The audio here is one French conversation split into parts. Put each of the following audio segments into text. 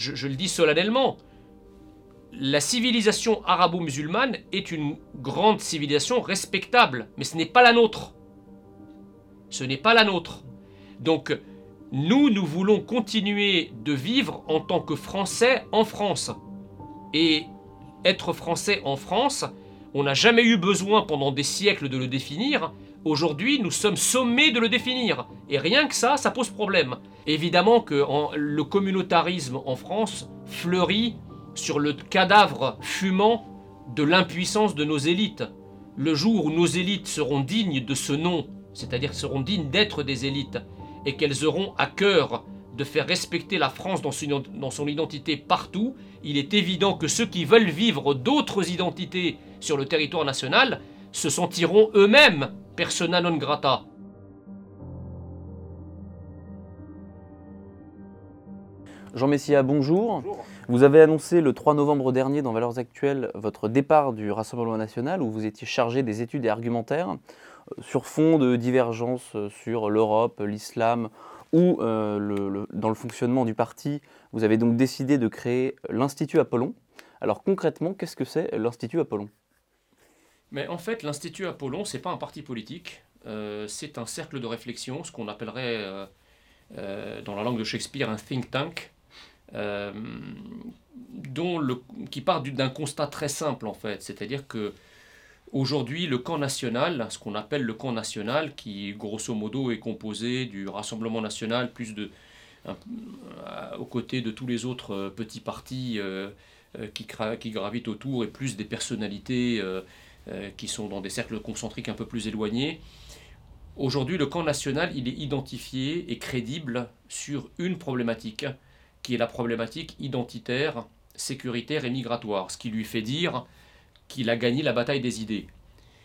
je le dis solennellement, la civilisation arabo-musulmane est une grande civilisation respectable, mais ce n'est pas la nôtre. Ce n'est pas la nôtre. Donc, nous, nous voulons continuer de vivre en tant que Français en France. Et être Français en France, on n'a jamais eu besoin pendant des siècles de le définir. Aujourd'hui, nous sommes sommés de le définir. Et rien que ça, ça pose problème. Évidemment que le communautarisme en France fleurit sur le cadavre fumant de l'impuissance de nos élites. Le jour où nos élites seront dignes de ce nom, c'est-à-dire seront dignes d'être des élites, et qu'elles auront à cœur de faire respecter la France dans son, identité partout, il est évident que ceux qui veulent vivre d'autres identités sur le territoire national se sentiront eux-mêmes persona non grata. Jean Messia, bonjour. Vous avez annoncé le 3 novembre dernier dans Valeurs Actuelles votre départ du Rassemblement national où vous étiez chargé des études et argumentaires euh, sur fond de divergences euh, sur l'Europe, l'islam ou euh, dans le fonctionnement du parti. Vous avez donc décidé de créer l'Institut Apollon. Alors concrètement, qu'est-ce que c'est l'Institut Apollon? Mais en fait, l'Institut Apollon, c'est pas un parti politique, c'est un cercle de réflexion, ce qu'on appellerait dans la langue de Shakespeare un think tank. Euh, dont le, qui part d'un constat très simple en fait, c'est-à-dire que aujourd'hui le camp national, ce qu'on appelle le camp national, qui grosso modo est composé du Rassemblement national plus de euh, aux côtés de tous les autres euh, petits partis qui, qui, gravitent autour et plus des personnalités qui sont dans des cercles concentriques un peu plus éloignés. Aujourd'hui, le camp national, il est identifié et crédible sur une problématique, qui est la problématique identitaire, sécuritaire et migratoire, ce qui lui fait dire qu'il a gagné la bataille des idées.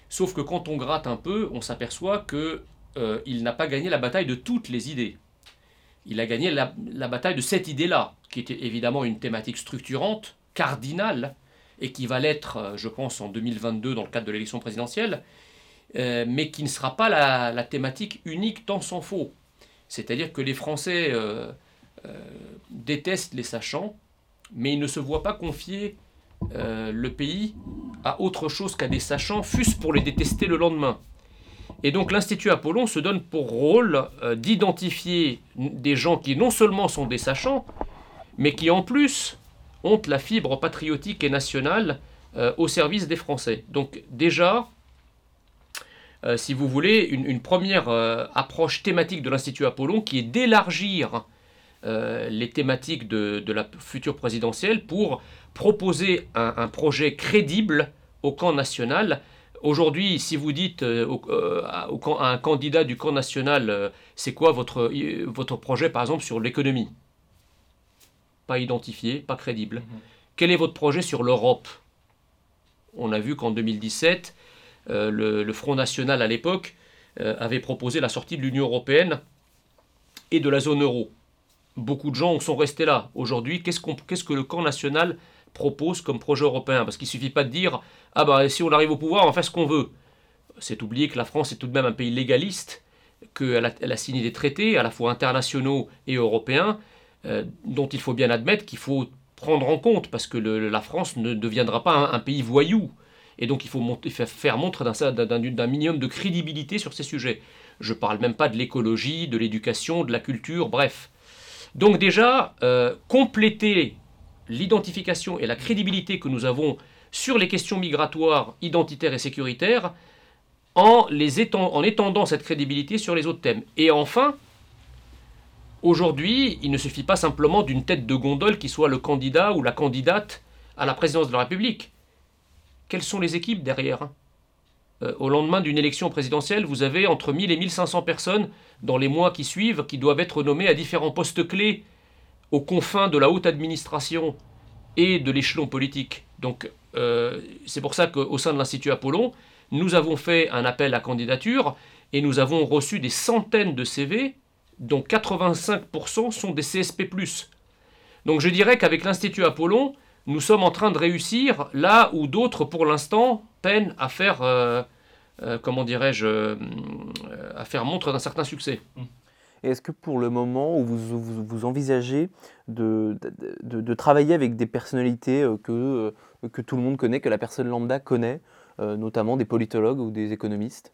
Sauf que quand on gratte un peu, on s'aperçoit que euh, n'a pas gagné la bataille de toutes les idées. Il a gagné la, bataille de cette idée-là, qui était évidemment une thématique structurante, cardinale, et qui va l'être, euh, je pense, en 2022 dans le cadre de l'élection présidentielle, euh, mais qui ne sera pas la, thématique unique tant s'en faut. C'est-à-dire que les Français euh, détestent les sachants, mais ils ne se voient pas confier le pays à autre chose qu'à des sachants, fût-ce pour les détester le lendemain. Et donc l'Institut Apollon se donne pour rôle d'identifier des gens qui non seulement sont des sachants, mais qui en plus ont la fibre patriotique et nationale au service des Français. Donc déjà, si vous voulez, une première approche thématique de l'Institut Apollon qui est d'élargir euh, les thématiques de, la future présidentielle pour proposer un, projet crédible au camp national. Aujourd'hui, si vous dites euh, euh, à un candidat du camp national, c'est quoi votre, votre projet par exemple sur l'économie? Pas identifié, pas crédible. Mhm. Quel est votre projet sur l'Europe? On a vu qu'en 2017, le, Front National à l'époque avait proposé la sortie de l'Union européenne et de la zone euro beaucoup de gens sont restés là. Aujourd'hui, qu'est-ce, que le camp national propose comme projet européen? Parce qu'il ne suffit pas de dire Ah bah si on arrive au pouvoir, on fait ce qu'on veut. C'est oublier que la France est tout de même un pays légaliste, qu'elle a, elle a signé des traités, à la fois internationaux et européens, euh, dont il faut bien admettre qu'il faut prendre en compte, parce que la France ne deviendra pas un, pays voyou. Et donc il faut faire montre d'un minimum de crédibilité sur ces sujets. Je ne parle même pas de l'écologie, de l'éducation, de la culture, bref. Donc déjà, euh, compléter l'identification et la crédibilité que nous avons sur les questions migratoires, identitaires et sécuritaires, en étendant cette crédibilité sur les autres thèmes. Et enfin, aujourd'hui, il ne suffit pas simplement d'une tête de gondole qui soit le candidat ou la candidate à la présidence de la République. Quelles sont les équipes derrière euh, au lendemain d'une élection présidentielle, vous avez entre 1000 et 1500 personnes dans les mois qui suivent qui doivent être nommées à différents postes clés aux confins de la haute administration et de l'échelon politique. Donc euh, c'est pour ça qu'au sein de l'Institut Apollon, nous avons fait un appel à candidature et nous avons reçu des centaines de CV dont 85% sont des CSP +. Donc je dirais qu'avec l'Institut Apollon, nous sommes en train de réussir là où d'autres, pour l'instant, peinent à faire, euh, euh, comment dirais-je, euh, à faire montre d'un certain succès. Est-ce que pour le moment, vous, envisagez de, travailler avec des personnalités que, tout le monde connaît, que la personne lambda connaît, notamment des politologues ou des économistes?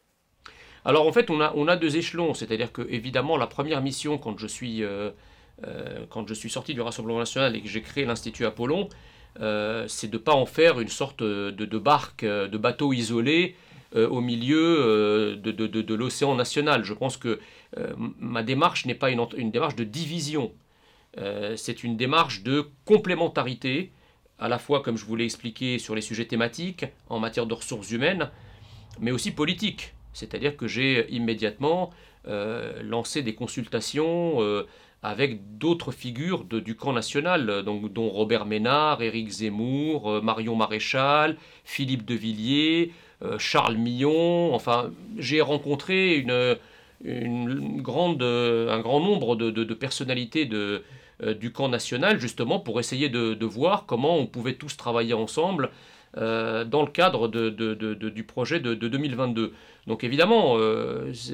Alors en fait, on a, deux échelons, c'est-à-dire que évidemment la première mission quand je suis, je suis sorti du Rassemblement national et que j'ai créé l'Institut Apollon, c'est de ne pas en faire une sorte de, barque, de bateau isolé euh, au milieu euh, de, l'océan national. Je pense que euh, ma démarche n'est pas une, une, démarche de division, c'est une démarche de complémentarité, à la fois, comme je vous l'ai expliqué, sur les sujets thématiques, en matière de ressources humaines, mais aussi politiques. C'est-à-dire que j'ai immédiatement lancé des consultations avec d'autres figures du camp national, dont Robert Ménard, Éric Zemmour, Marion Maréchal, Philippe de Villiers, euh, Charles Millon, enfin, j'ai rencontré une, un grand nombre de, personnalités euh, du camp national, justement, pour essayer de, voir comment on pouvait tous travailler ensemble euh, dans le cadre du projet de, 2022. Donc évidemment,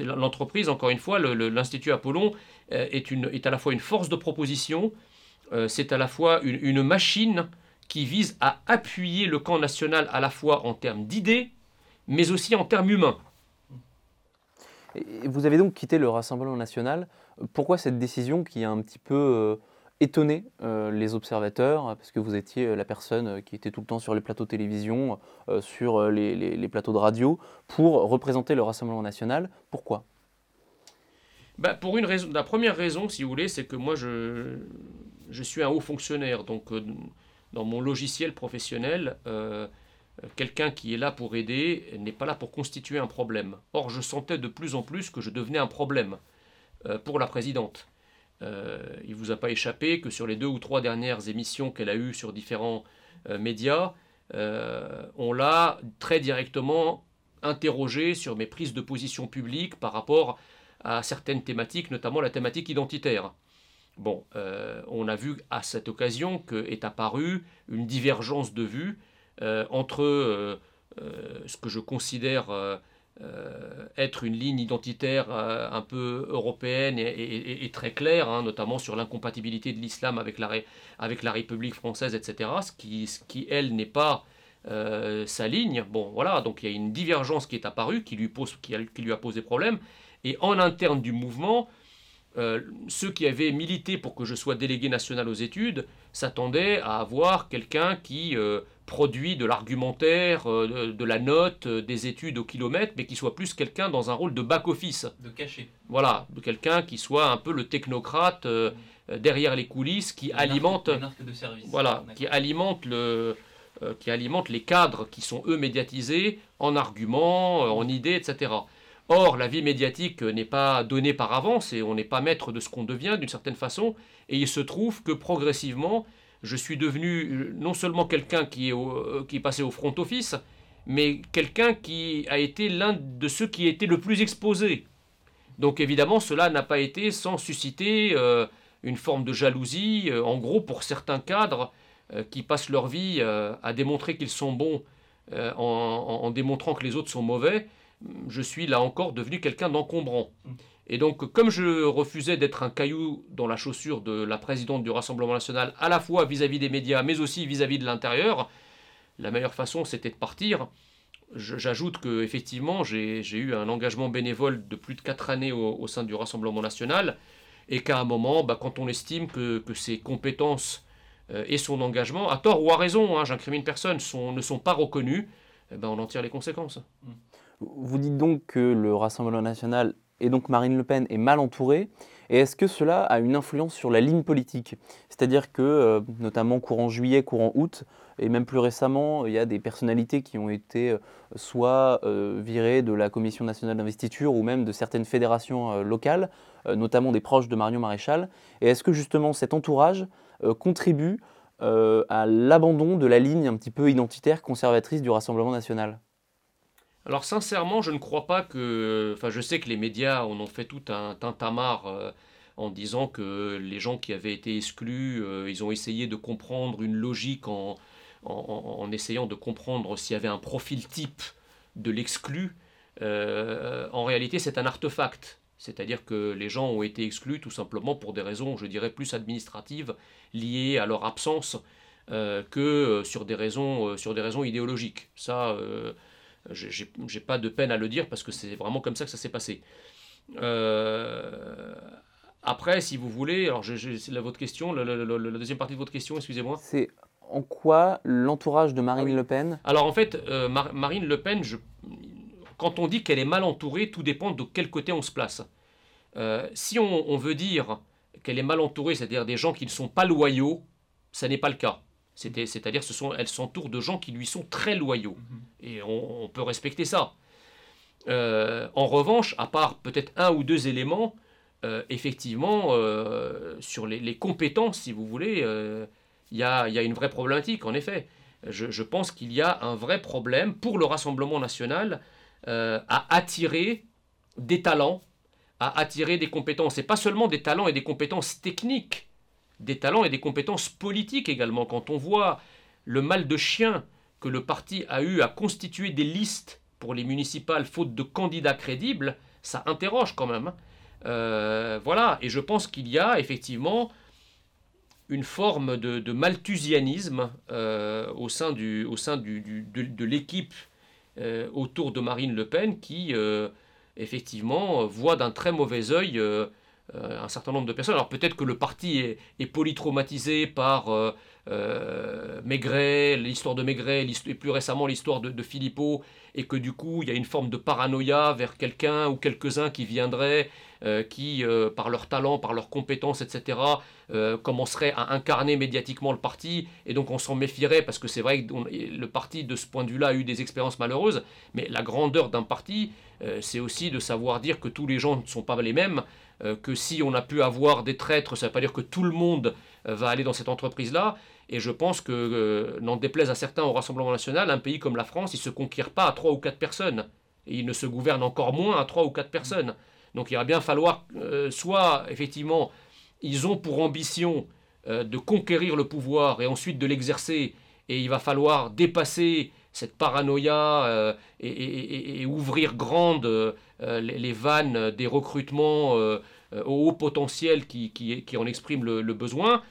l'entreprise, encore une fois, l'Institut Apollon est, une, est à la fois une force de proposition, c'est à la fois une, machine qui vise à appuyer le camp national à la fois en termes d'idées, mais aussi en termes humains. vous avez donc quitté le Rassemblement national. Pourquoi cette décision qui a un petit peu euh, étonné euh, les observateurs Parce que vous étiez la personne qui était tout le temps sur les plateaux de télévision, euh, sur les, plateaux de radio, pour représenter le Rassemblement national. Pourquoi? Bah, pour une raison, la première raison, si vous voulez, c'est que moi, je, suis un haut fonctionnaire. Donc, dans mon logiciel professionnel, quelqu'un qui est là pour aider n'est pas là pour constituer un problème. Or, je sentais de plus en plus que je devenais un problème euh, pour la présidente. Euh, il ne vous a pas échappé que sur les deux ou trois dernières émissions qu'elle a eues sur différents euh, médias, on l'a très directement interrogée sur mes prises de position publiques par rapport à certaines thématiques, notamment la thématique identitaire. Bon, on a vu à cette occasion qu'est apparue une divergence de vues euh, entre euh, euh, ce que je considère être une ligne identitaire un peu européenne et, très claire, hein, notamment sur l'incompatibilité de l'islam avec la, République française, etc., ce qui, ce qui elle, n'est pas sa ligne. Bon, voilà, donc il y a une divergence qui est apparue, qui lui, pose, qui, qui lui a posé problème. Et en interne du mouvement, ceux qui avaient milité pour que je sois délégué national aux études s'attendaient à avoir quelqu'un qui produit de l'argumentaire, euh, de, la note, euh, des études au kilomètre, mais qui soit plus quelqu'un dans un rôle de back-office. De cachet. Voilà, de quelqu'un qui soit un peu le technocrate euh, derrière les coulisses, qui alimente, de service. voilà, qui alimente le, qui alimente les cadres qui sont eux médiatisés en arguments, en idées, etc. Or, la vie médiatique n'est pas donnée par avance et on n'est pas maître de ce qu'on devient d'une certaine façon. Et il se trouve que progressivement, je suis devenu euh, non seulement quelqu'un qui, est euh, qui passé au front office, mais quelqu'un qui a été l'un de ceux qui étaient le plus exposés. Donc évidemment, cela n'a pas été sans susciter euh, une forme de jalousie, en gros pour certains cadres qui passent leur vie à démontrer qu'ils sont bons en, démontrant que les autres sont mauvais. Je suis là encore devenu quelqu'un d'encombrant. Et donc, comme je refusais d'être un caillou dans la chaussure de la présidente du Rassemblement national, à la fois vis-à-vis des médias, mais aussi vis-à-vis de l'intérieur, la meilleure façon, c'était de partir. J'ajoute que effectivement, j'ai eu un engagement bénévole de plus de 4 années au, sein du Rassemblement national, et qu'à un moment, bah, quand on estime que, ses compétences euh, et son engagement, à tort ou à raison, hein, j'incrimine personne, ne sont pas reconnus, eh ben, on en tire les conséquences. Vous dites donc que le Rassemblement national et donc Marine Le Pen est mal entourée Et est-ce que cela a une influence sur la ligne politique? C'est-à-dire que, euh, notamment courant juillet, courant août, et même plus récemment, il y a des personnalités qui ont été euh, soit euh, virées de la Commission nationale d'investiture ou même de certaines fédérations locales, notamment des proches de Marion Maréchal. Et est-ce que justement cet entourage contribue à l'abandon de la ligne un petit peu identitaire conservatrice du Rassemblement national? Alors sincèrement, je ne crois pas que... Enfin, je sais que les médias en ont fait tout un tintamarre euh, en disant que les gens qui avaient été exclus, euh, ils ont essayé de comprendre une logique en, essayant de comprendre s'il y avait un profil type de l'exclu. Euh, en réalité, c'est un artefact. C'est-à-dire que les gens ont été exclus tout simplement pour des raisons, je dirais, plus administratives, liées à leur absence, que sur des, raisons, sur des raisons idéologiques. Ça, j'ai pas de peine à le dire parce que c'est vraiment comme ça que ça s'est passé. après, si vous voulez, alors c'est votre question, la, deuxième partie de votre question, excusez-moi. C'est en quoi l'entourage de Marine ah Le Pen Alors en fait, Marine Le Pen, je, quand on dit qu'elle est mal entourée, tout dépend de quel côté on se place. Euh, si on, veut dire qu'elle est mal entourée, c'est-à-dire des gens qui ne sont pas loyaux, ça n'est pas le cas. C'est-à-dire qu'elle s'entoure de gens qui lui sont très loyaux. Mhm. Et on, peut respecter ça. Euh, en revanche, à part peut-être un ou deux éléments, euh, effectivement, sur les, compétences, si vous voulez, il y, a, une vraie problématique, en effet. je pense qu'il y a un vrai problème pour le Rassemblement national euh, à attirer des talents, à attirer des compétences, et pas seulement des talents et des compétences techniques, des talents et des compétences politiques également. Quand on voit le mal de chien que le parti a eu à constituer des listes pour les municipales faute de candidats crédibles, ça interroge quand même. Hein. Euh, voilà, et je pense qu'il y a effectivement une forme de, malthusianisme euh, au sein, de l'équipe euh, autour de Marine Le Pen qui, effectivement, voit d'un très mauvais œil euh, un certain nombre de personnes. Alors peut-être que le parti est, polytraumatisé par Maigret, l'histoire de Maigret, et plus récemment l'histoire de, de, Philippot, et que du coup il y a une forme de paranoïa vers quelqu'un ou quelques-uns qui viendraient, qui, par leur talent, par leurs compétences, etc., euh, commencerait à incarner médiatiquement le parti, et donc on s'en méfierait, parce que c'est vrai que le parti, de ce point de vue-là, a eu des expériences malheureuses, mais la grandeur d'un parti, euh, c'est aussi de savoir dire que tous les gens ne sont pas les mêmes, euh, que si on a pu avoir des traîtres, ça ne veut pas dire que tout le monde va aller dans cette entreprise-là, et je pense que, n'en déplaise à certains au Rassemblement national, un pays comme la France, il ne se conquiert pas à trois ou quatre personnes, et il ne se gouverne encore moins à trois ou quatre personnes. Donc il va bien falloir soit effectivement ils ont pour ambition euh, de conquérir le pouvoir et ensuite de l'exercer, et il va falloir dépasser cette paranoïa euh, et, ouvrir grandes euh, les, vannes des recrutements au haut potentiel qui, qui, en expriment le, besoin,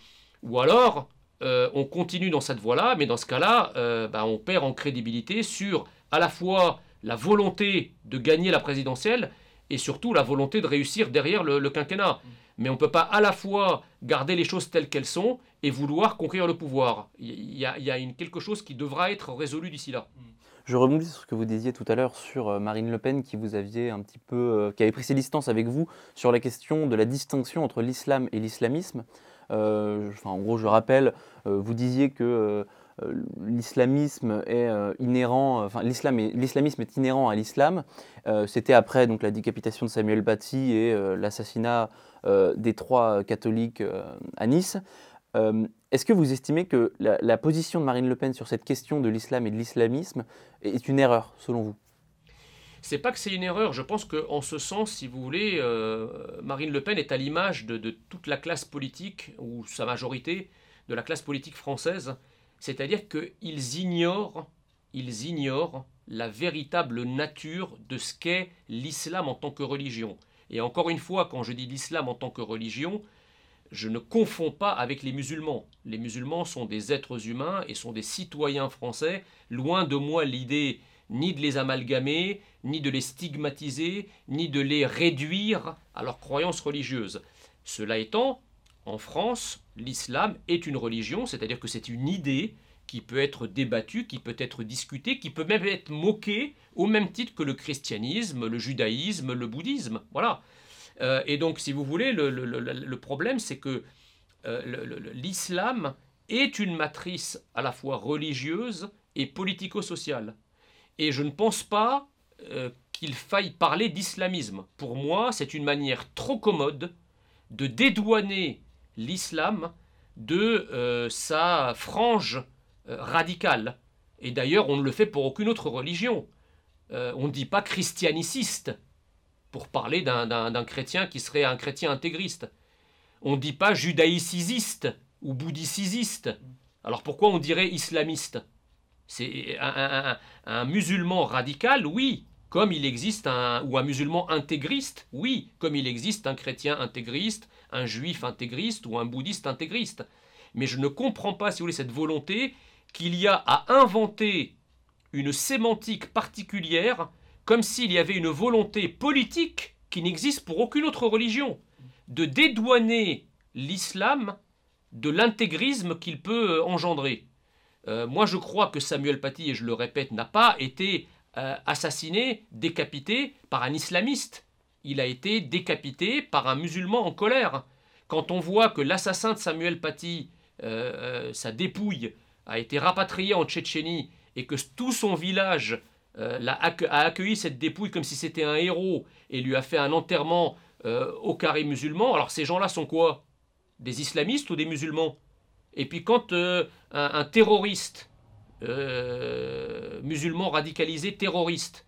ou alors on continue dans cette voie-là, mais dans ce cas-là, bah, on perd en crédibilité sur à la fois la volonté de gagner la présidentielle et surtout la volonté de réussir derrière le quinquennat mais on ne peut pas à la fois garder les choses telles qu'elles sont et vouloir conquérir le pouvoir. Il y a, une, quelque chose qui devra être résolu d'ici là. Je rebondis sur ce que vous disiez tout à l'heure sur euh, Marine Le Pen, qui vous aviez un petit peu, euh, qui avait pris ses distances avec vous sur la question de la distinction entre l'islam et l'islamisme. Euh, enfin, en gros, je rappelle, vous disiez que l'islamisme est inhérent, enfin l'islamisme est inhérent à l'islam. C'était après donc la décapitation de Samuel Paty et l'assassinat des trois catholiques à Nice. Est-ce que vous estimez que la, position de Marine Le Pen sur cette question de l'islam et de l'islamisme est une erreur, selon vous? C'est pas que c'est une erreur. Je pense qu'en ce sens, si vous voulez, Marine Le Pen est à l'image de, toute la classe politique, ou sa majorité, de la classe politique française. C'est-à-dire qu'ils ignorent, ils ignorent la véritable nature de ce qu'est l'islam en tant que religion. Et encore une fois, quand je dis l'islam en tant que religion, je ne confonds pas avec les musulmans. Les musulmans sont des êtres humains et sont des citoyens français. Loin de moi l'idée ni de les amalgamer, ni de les stigmatiser, ni de les réduire à leurs croyances religieuses. Cela étant, en France, l'islam est une religion, c'est-à-dire que c'est une idée qui peut être débattu, qui peut être discuté, qui peut même être moqué au même titre que le christianisme, le judaïsme, le bouddhisme. Voilà. Euh, et donc, si vous voulez, le, problème, c'est que euh, l'islam est une matrice à la fois religieuse et politico-sociale. Et je ne pense pas euh, qu'il faille parler d'islamisme. Pour moi, c'est une manière trop commode de dédouaner l'islam de sa frange euh, radical. Et d'ailleurs, on ne le fait pour aucune autre religion. On ne dit pas christianiciste pour parler d'un chrétien qui serait un chrétien intégriste. On ne dit pas judaïcisiste ou bouddhicisiste. Alors pourquoi on dirait islamiste? C'est un, musulman radical, oui, comme il existe un, ou un musulman intégriste, oui, comme il existe un chrétien intégriste, un juif intégriste ou un bouddhiste intégriste. Mais je ne comprends pas, si vous voulez, cette volonté qu'il y a à inventer une sémantique particulière, comme s'il y avait une volonté politique qui n'existe pour aucune autre religion, de dédouaner l'islam de l'intégrisme qu'il peut euh, engendrer. Euh, moi, je crois que Samuel Paty, et je le répète, n'a pas été euh, assassiné, décapité par un islamiste. Il a été décapité par un musulman en colère. Quand on voit que l'assassin de Samuel Paty, sa dépouille, a été rapatrié en Tchétchénie et que tout son village a, accueilli cette dépouille comme si c'était un héros et lui a fait un enterrement au carré musulman, alors ces gens-là sont quoi? Des islamistes ou des musulmans? Et puis quand euh, un, terroriste, euh, musulman radicalisé terroriste,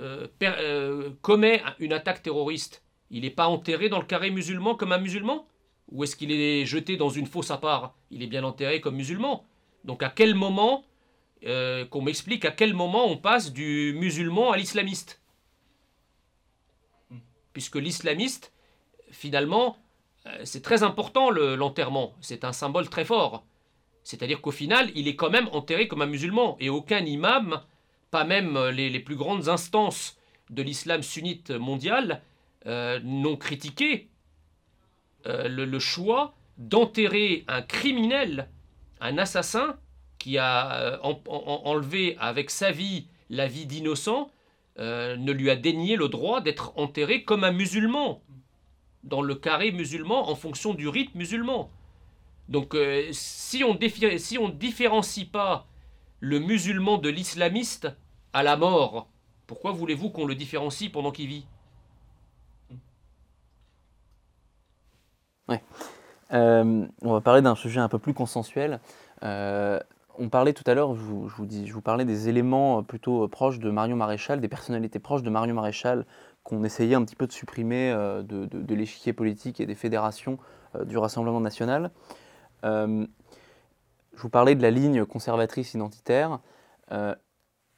euh, commet une attaque terroriste, il n'est pas enterré dans le carré musulman comme un musulman? Ou est-ce qu'il est jeté dans une fosse à part? Il est bien enterré comme musulman. Donc à quel moment, qu'on m'explique à quel moment on passe du musulman à l'islamiste. Puisque l'islamiste, finalement, euh, c'est très important l'enterrement, c'est un symbole très fort. C'est-à-dire qu'au final, il est quand même enterré comme un musulman, et aucun imam, pas même les, plus grandes instances de l'islam sunnite mondial, euh, n'ont critiqué euh, le, choix d'enterrer un criminel, un assassin, qui a enlevé avec sa vie la vie d'innocent, ne lui a dénié le droit d'être enterré comme un musulman dans le carré musulman en fonction du rite musulman. Donc euh, si on ne différencie pas le musulman de l'islamiste à la mort, pourquoi voulez-vous qu'on le différencie pendant qu'il vit? Ouais. Euh, on va parler d'un sujet un peu plus consensuel. Euh, on parlait tout à l'heure, je, vous, je vous parlais des éléments plutôt proches de Marion Maréchal, des personnalités proches de Marion Maréchal qu'on essayait un petit peu de supprimer euh, de, l'échiquier politique et des fédérations euh, du Rassemblement national. Euh, je vous parlais de la ligne conservatrice identitaire.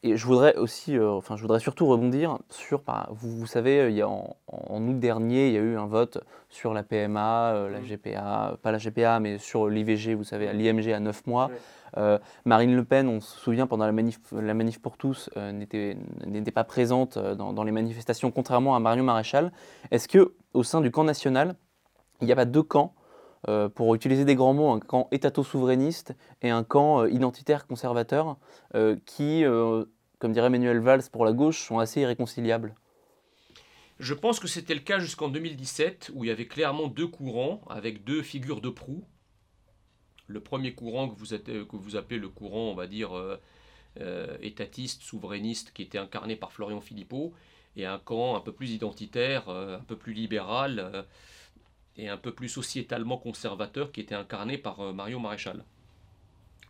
Et je voudrais aussi, enfin, je voudrais surtout rebondir sur, vous, vous savez, il y a en, août dernier, il y a eu un vote sur la PMA, la mmh. GPA, pas la GPA, mais sur l'IVG, vous savez, l'IMG à 9 mois. Euh, Marine Le Pen, on se souvient, pendant la manif, la manif pour tous, euh, n'était pas présente euh, dans, les manifestations, contrairement à Marion Maréchal. Est-ce que au sein du camp national, il n'y a pas deux camps pour utiliser des grands mots, un camp étato-souverainiste et un camp identitaire conservateur, qui, comme dirait Emmanuel Valls pour la gauche, sont assez irréconciliables. Je pense que c'était le cas jusqu'en 2017, où il y avait clairement deux courants, avec deux figures de proue. Le premier courant que vous, appelez le courant, on va dire, euh, euh, étatiste, souverainiste, qui était incarné par Florian Philippot, et un camp un peu plus identitaire, euh, un peu plus libéral, et un peu plus sociétalement conservateur, qui était incarné par Mario Maréchal.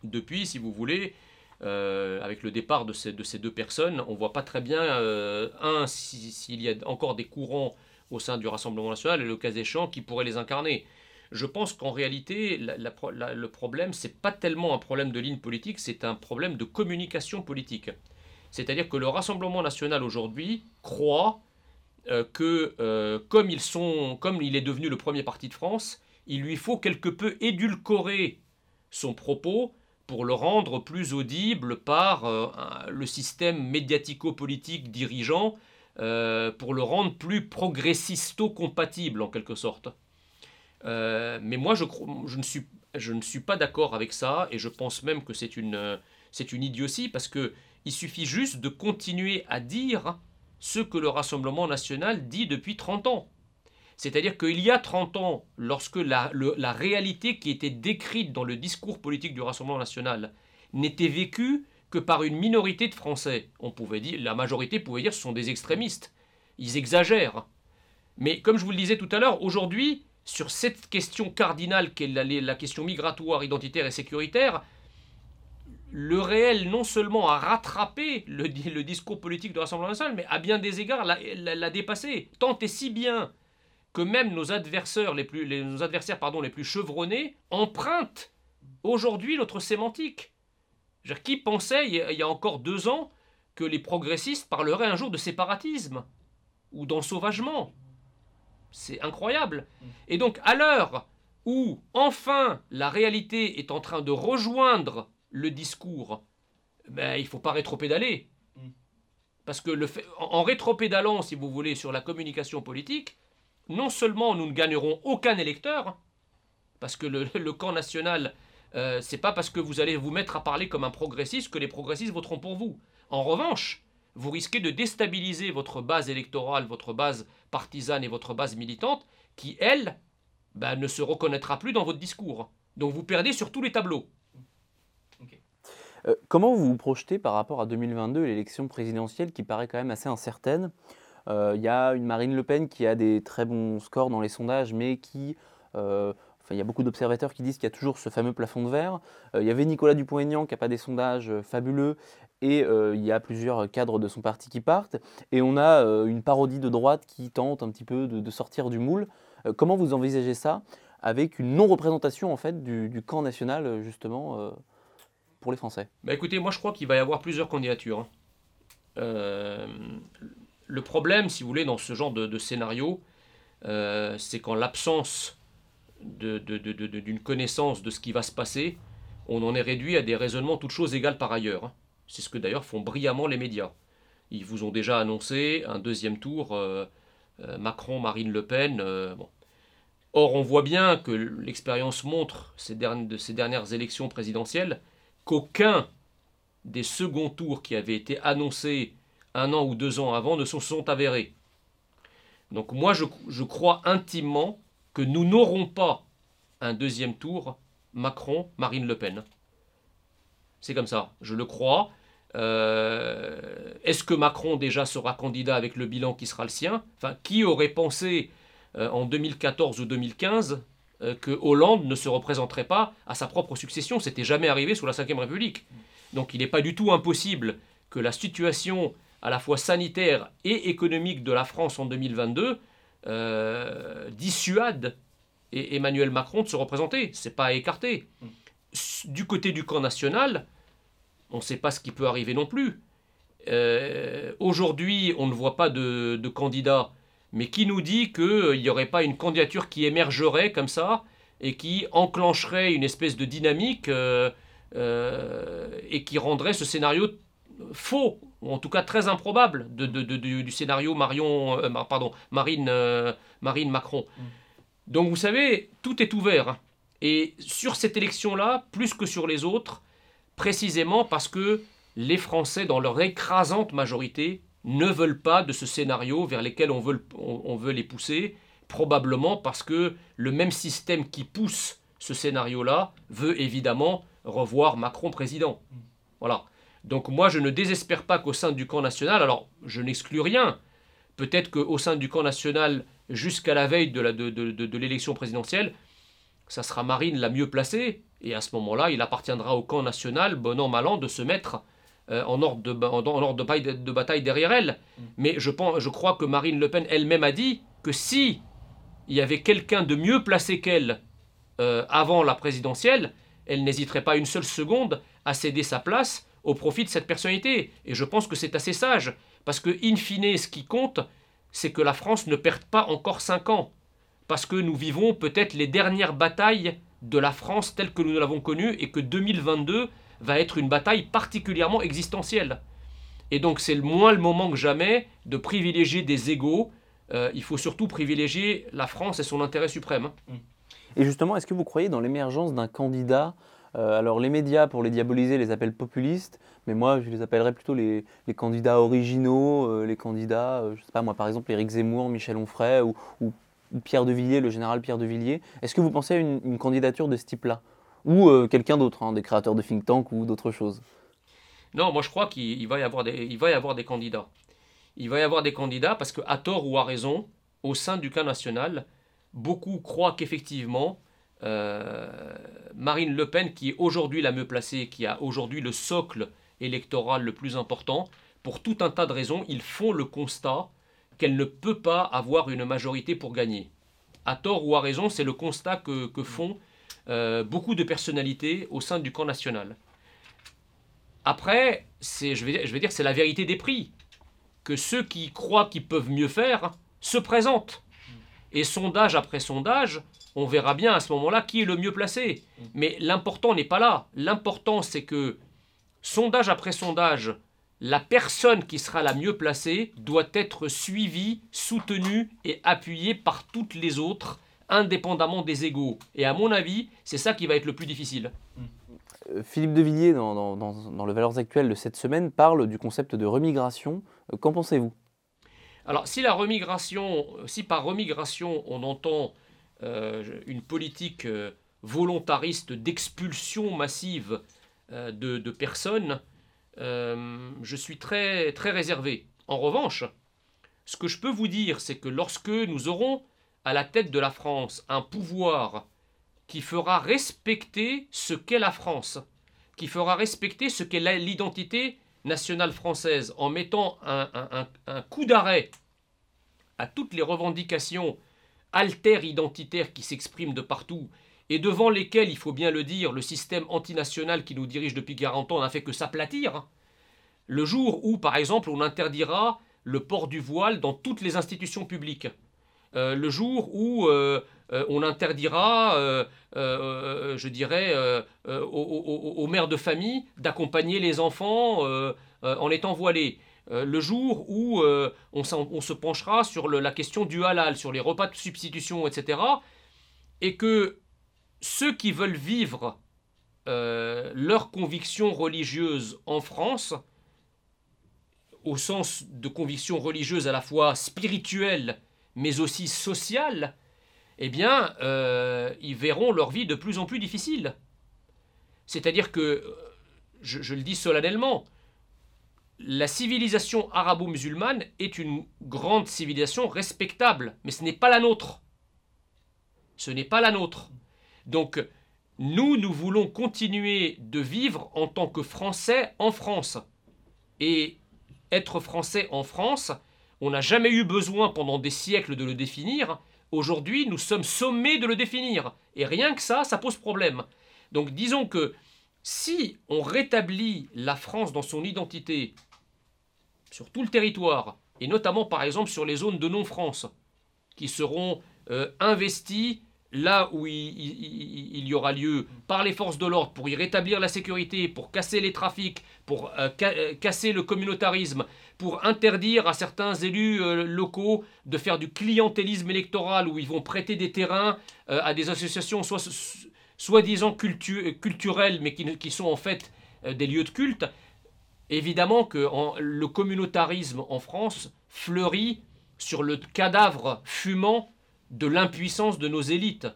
Depuis, si vous voulez, avec le départ de ces, de ces, deux personnes, on ne voit pas très bien, un, s'il y a encore des courants au sein du Rassemblement national, et le cas échéant, qui pourraient les incarner. Je pense qu'en réalité, le problème, ce n'est pas tellement un problème de ligne politique, c'est un problème de communication politique. C'est-à-dire que le Rassemblement national aujourd'hui croit euh, que euh, comme, il est devenu le premier parti de France, il lui faut quelque peu édulcorer son propos pour le rendre plus audible par euh, le système médiatico-politique dirigeant, pour le rendre plus progressisto-compatible en quelque sorte. Euh, mais moi, je, ne suis, pas d'accord avec ça et je pense même que c'est une, c'est idiotie parce que il suffit juste de continuer à dire ce que le Rassemblement national dit depuis 30 ans. C'est-à-dire qu'il y a 30 ans, lorsque la, la réalité qui était décrite dans le discours politique du Rassemblement national n'était vécue que par une minorité de Français, on pouvait dire, la majorité pouvait dire ce sont des extrémistes. Ils exagèrent. Mais comme je vous le disais tout à l'heure, aujourd'hui, sur cette question cardinale qu'est la, question migratoire, identitaire et sécuritaire, le réel non seulement a rattrapé le, discours politique de l'Assemblée nationale, mais à bien des égards l'a dépassé. Tant et si bien que même nos adversaires les plus, nos adversaires, pardon, les plus chevronnés empruntent aujourd'hui notre sémantique. Qui pensait, il y a encore deux ans, que les progressistes parleraient un jour de séparatisme ou d'ensauvagement? C'est incroyable. Et donc, à l'heure où, enfin, la réalité est en train de rejoindre le discours, ben, il ne faut pas rétropédaler. Mm. Parce que le fait, en rétropédalant, si vous voulez, sur la communication politique, non seulement nous ne gagnerons aucun électeur, parce que le, camp national, euh, c'est pas parce que vous allez vous mettre à parler comme un progressiste que les progressistes voteront pour vous. En revanche, vous risquez de déstabiliser votre base électorale, votre base partisane et votre base militante, qui, elle, ben, ne se reconnaîtra plus dans votre discours. Donc vous perdez sur tous les tableaux. Euh, comment vous vous projetez par rapport à 2022, l'élection présidentielle qui paraît quand même assez incertaine euh, Il y a une Marine Le Pen qui a des très bons scores dans les sondages, mais qui... Euh, il y a beaucoup d'observateurs qui disent qu'il y a toujours ce fameux plafond de verre. il y avait Nicolas Dupont-Aignan qui n'a pas des sondages fabuleux et il y a plusieurs cadres de son parti qui partent. Et on a une parodie de droite qui tente un petit peu de, sortir du moule. comment vous envisagez ça avec une non-représentation en fait du, camp national justement pour les Français bah Écoutez, moi je crois qu'il va y avoir plusieurs candidatures. Hein. Euh, le problème, si vous voulez, dans ce genre de, scénario, euh, c'est qu'en l'absence d'une connaissance de ce qui va se passer, on en est réduit à des raisonnements toutes choses égales par ailleurs. Hein. C'est ce que d'ailleurs font brillamment les médias. Ils vous ont déjà annoncé un deuxième tour euh, Macron-Marine Le Pen. bon. Or, on voit bien que l'expérience montre ces ces dernières élections présidentielles qu'aucun des seconds tours qui avaient été annoncés un an ou deux ans avant ne se sont avérés. Donc moi, je, crois intimement que nous n'aurons pas un deuxième tour Macron-Marine Le Pen. C'est comme ça, je le crois. Euh, est-ce que Macron déjà sera candidat avec le bilan qui sera le sien? Enfin, qui aurait pensé euh, en 2014 ou 2015 euh, que Hollande ne se représenterait pas à sa propre succession. C'était jamais arrivé sous la Ve République. Donc il n'est pas du tout impossible que la situation à la fois sanitaire et économique de la France en 2022 euh, dissuade Emmanuel Macron de se représenter. C'est pas à écarter. Du côté du camp national, on ne sait pas ce qui peut arriver non plus. Euh, aujourd'hui, on ne voit pas de, de candidat mais qui nous dit qu'il euh, n'y aurait pas une candidature qui émergerait comme ça et qui enclencherait une espèce de dynamique euh, euh, et qui rendrait ce scénario faux, ou en tout cas très improbable, de, du, scénario Marion, pardon, Marine, Marine Macron. Mm. Donc vous savez, tout est ouvert. Hein. Et sur cette élection-là, plus que sur les autres, précisément parce que les Français, dans leur écrasante majorité, ne veulent pas de ce scénario vers lequel on veut, les pousser, probablement parce que le même système qui pousse ce scénario-là veut évidemment revoir Macron président. Voilà. Donc moi, je ne désespère pas qu'au sein du camp national, alors je n'exclus rien, peut-être qu'au sein du camp national, jusqu'à la veille de l'élection de, de, présidentielle, ça sera Marine la mieux placée, et à ce moment-là, il appartiendra au camp national, bon an, mal an, de se mettre euh, en ordre, de, en ordre de, bataille derrière elle. Mm. Mais je, pense, je crois que Marine Le Pen elle-même a dit que si il y avait quelqu'un de mieux placé qu'elle euh, avant la présidentielle, elle n'hésiterait pas une seule seconde à céder sa place au profit de cette personnalité. Et je pense que c'est assez sage, parce que, in fine, ce qui compte, c'est que la France ne perde pas encore cinq ans, parce que nous vivons peut-être les dernières batailles de la France telle que nous l'avons connue, et que 2022 va être une bataille particulièrement existentielle. Et donc c'est moins le moment que jamais de privilégier des égaux. Euh, il faut surtout privilégier la France et son intérêt suprême. Hein. Et justement, est-ce que vous croyez dans l'émergence d'un candidat euh, Alors les médias, pour les diaboliser, les appellent populistes, mais moi je les appellerais plutôt les, candidats originaux, euh, les candidats, je sais pas moi par exemple Éric Zemmour, Michel Onfray ou, Pierre de Villiers, le général Pierre de Villiers. Est-ce que vous pensez à une candidature de ce type-là? Ou euh, quelqu'un d'autre, hein, des créateurs de think tank ou d'autres choses Non, moi je crois qu'il va, y avoir des, candidats. Il va y avoir des candidats parce que, à tort ou à raison, au sein du camp national, beaucoup croient qu'effectivement, euh, Marine Le Pen, qui est aujourd'hui la mieux placée, qui a aujourd'hui le socle électoral le plus important, pour tout un tas de raisons, ils font le constat qu'elle ne peut pas avoir une majorité pour gagner. À tort ou à raison, c'est le constat que font euh, beaucoup de personnalités au sein du camp national. Après, c'est, je vais, je vais dire, c'est la vérité des prix. Que ceux qui croient qu'ils peuvent mieux faire se présentent. Et sondage après sondage, on verra bien à ce moment-là qui est le mieux placé. Mais l'important n'est pas là. L'important, c'est que, sondage après sondage, la personne qui sera la mieux placée doit être suivie, soutenue et appuyée par toutes les autres, indépendamment des égaux. Et à mon avis, c'est ça qui va être le plus difficile. Euh, Philippe de Villiers, dans, dans, le Valeurs Actuelles de cette semaine, parle du concept de remigration. Euh, qu'en pensez-vous? Alors, si la remigration, si par remigration on entend euh, une politique volontariste d'expulsion massive de, personnes, je suis très, très réservé. En revanche, ce que je peux vous dire, c'est que lorsque nous aurons à la tête de la France un pouvoir qui fera respecter ce qu'est la France, qui fera respecter ce qu'est l'identité nationale française, en mettant un, coup d'arrêt à toutes les revendications alter-identitaires qui s'expriment de partout, et devant lesquelles, il faut bien le dire, le système antinational qui nous dirige depuis 40 ans n'a fait que s'aplatir, le jour où, par exemple, on interdira le port du voile dans toutes les institutions publiques, euh, le jour où euh, euh, on interdira, je dirais, aux, mères de famille d'accompagner les enfants en étant voilés. le jour où on, se penchera sur la question du halal, sur les repas de substitution, etc. Et que ceux qui veulent vivre leurs convictions religieuses en France, au sens de convictions religieuses à la fois spirituelles mais aussi sociales, eh bien, euh, ils verront leur vie de plus en plus difficile. C'est-à-dire que, je, je, le dis solennellement, la civilisation arabo-musulmane est une grande civilisation respectable, mais ce n'est pas la nôtre. Ce n'est pas la nôtre. Donc, nous, nous voulons continuer de vivre en tant que Français en France. Et être Français en France, on n'a jamais eu besoin pendant des siècles de le définir. Aujourd'hui, nous sommes sommés de le définir. Et rien que ça, ça pose problème. Donc disons que si on rétablit la France dans son identité sur tout le territoire, et notamment par exemple sur les zones de non-France, qui seront euh, investies là où il, y aura lieu par les forces de l'ordre pour y rétablir la sécurité, pour casser les trafics, pour euh, euh, casser le communautarisme, pour interdire à certains élus euh, locaux de faire du clientélisme électoral où ils vont prêter des terrains à des associations soi-disant culturelles mais qui, sont en fait des lieux de culte. Évidemment que le communautarisme en France fleurit sur le cadavre fumant de l'impuissance de nos élites.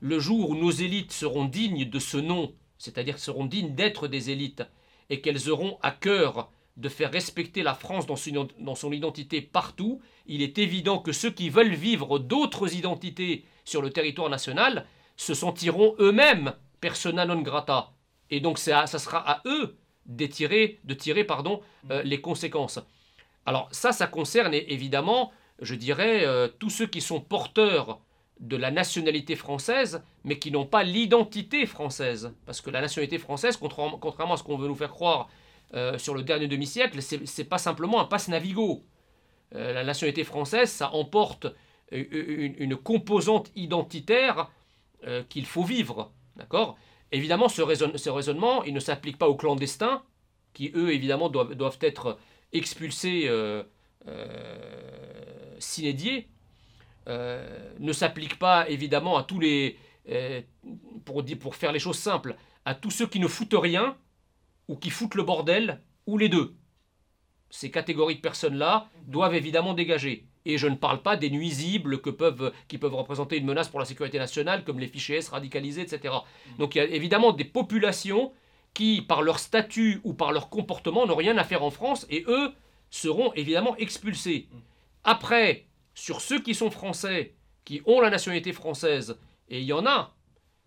Le jour où nos élites seront dignes de ce nom, c'est-à-dire seront dignes d'être des élites, et qu'elles auront à cœur de faire respecter la France dans son, identité partout, il est évident que ceux qui veulent vivre d'autres identités sur le territoire national se sentiront eux-mêmes persona non grata. Et donc ça sera à eux de tirer, de tirer pardon, euh, les conséquences. Alors ça, ça concerne évidemment je dirais, euh, tous ceux qui sont porteurs de la nationalité française, mais qui n'ont pas l'identité française. Parce que la nationalité française, contrairement, à ce qu'on veut nous faire croire euh, sur le dernier demi-siècle, c'est pas simplement un passe Navigo. Euh, la nationalité française, ça emporte une, composante identitaire qu'il faut vivre. D'accord? Évidemment, ce, raisonnement, il ne s'applique pas aux clandestins, qui eux, évidemment, doivent être expulsés Sinédier euh, ne s'applique pas évidemment à tous les, euh, pour, pour faire les choses simples, à tous ceux qui ne foutent rien ou qui foutent le bordel ou les deux. Ces catégories de personnes-là doivent évidemment dégager. Et je ne parle pas des nuisibles que peuvent, qui peuvent représenter une menace pour la sécurité nationale, comme les fichiers S radicalisés, etc. Donc il y a évidemment des populations qui, par leur statut ou par leur comportement, n'ont rien à faire en France, et eux seront évidemment expulsés. Après, sur ceux qui sont français, qui ont la nationalité française, et il y en a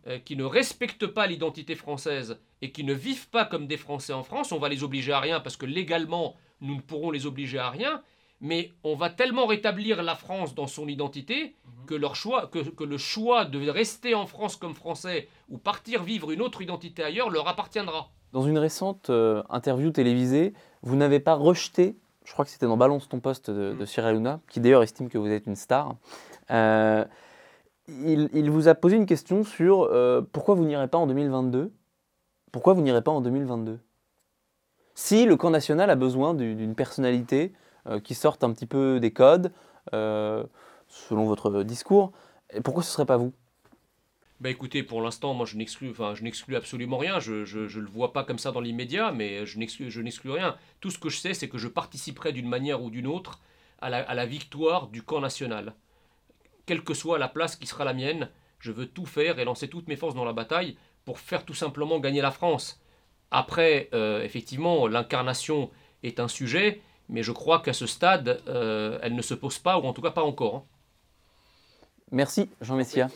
euh, qui ne respectent pas l'identité française et qui ne vivent pas comme des Français en France, on va les obliger à rien parce que légalement, nous ne pourrons les obliger à rien. mais on va tellement rétablir la France dans son identité Mhm. que, leur choix, que, que le choix de rester en France comme Français ou partir vivre une autre identité ailleurs leur appartiendra. Dans une récente euh, interview télévisée, vous n'avez pas rejeté, je crois que c'était dans Balance ton poste de, de Cyril Hanouna, qui d'ailleurs estime que vous êtes une star. euh, il, il vous a posé une question sur euh, pourquoi vous n'irez pas en 2022 Pourquoi vous n'irez pas en 2022 Si le camp national a besoin du- d'une personnalité euh, qui sorte un petit peu des codes, selon votre discours, pourquoi ce ne serait pas vous? Bah écoutez, pour l'instant, moi je n'exclus, enfin, je n'exclus absolument rien. Je, je, je le vois pas comme ça dans l'immédiat, mais je n'exclus, je n'exclus rien. Tout ce que je sais, c'est que je participerai d'une manière ou d'une autre à la, à la victoire du camp national. Quelle que soit la place qui sera la mienne, je veux tout faire et lancer toutes mes forces dans la bataille pour faire tout simplement gagner la France. Après, euh, effectivement, l'incarnation est un sujet, mais je crois qu'à ce stade, euh, elle ne se pose pas, ou en tout cas pas encore. hein. Merci Jean Messia.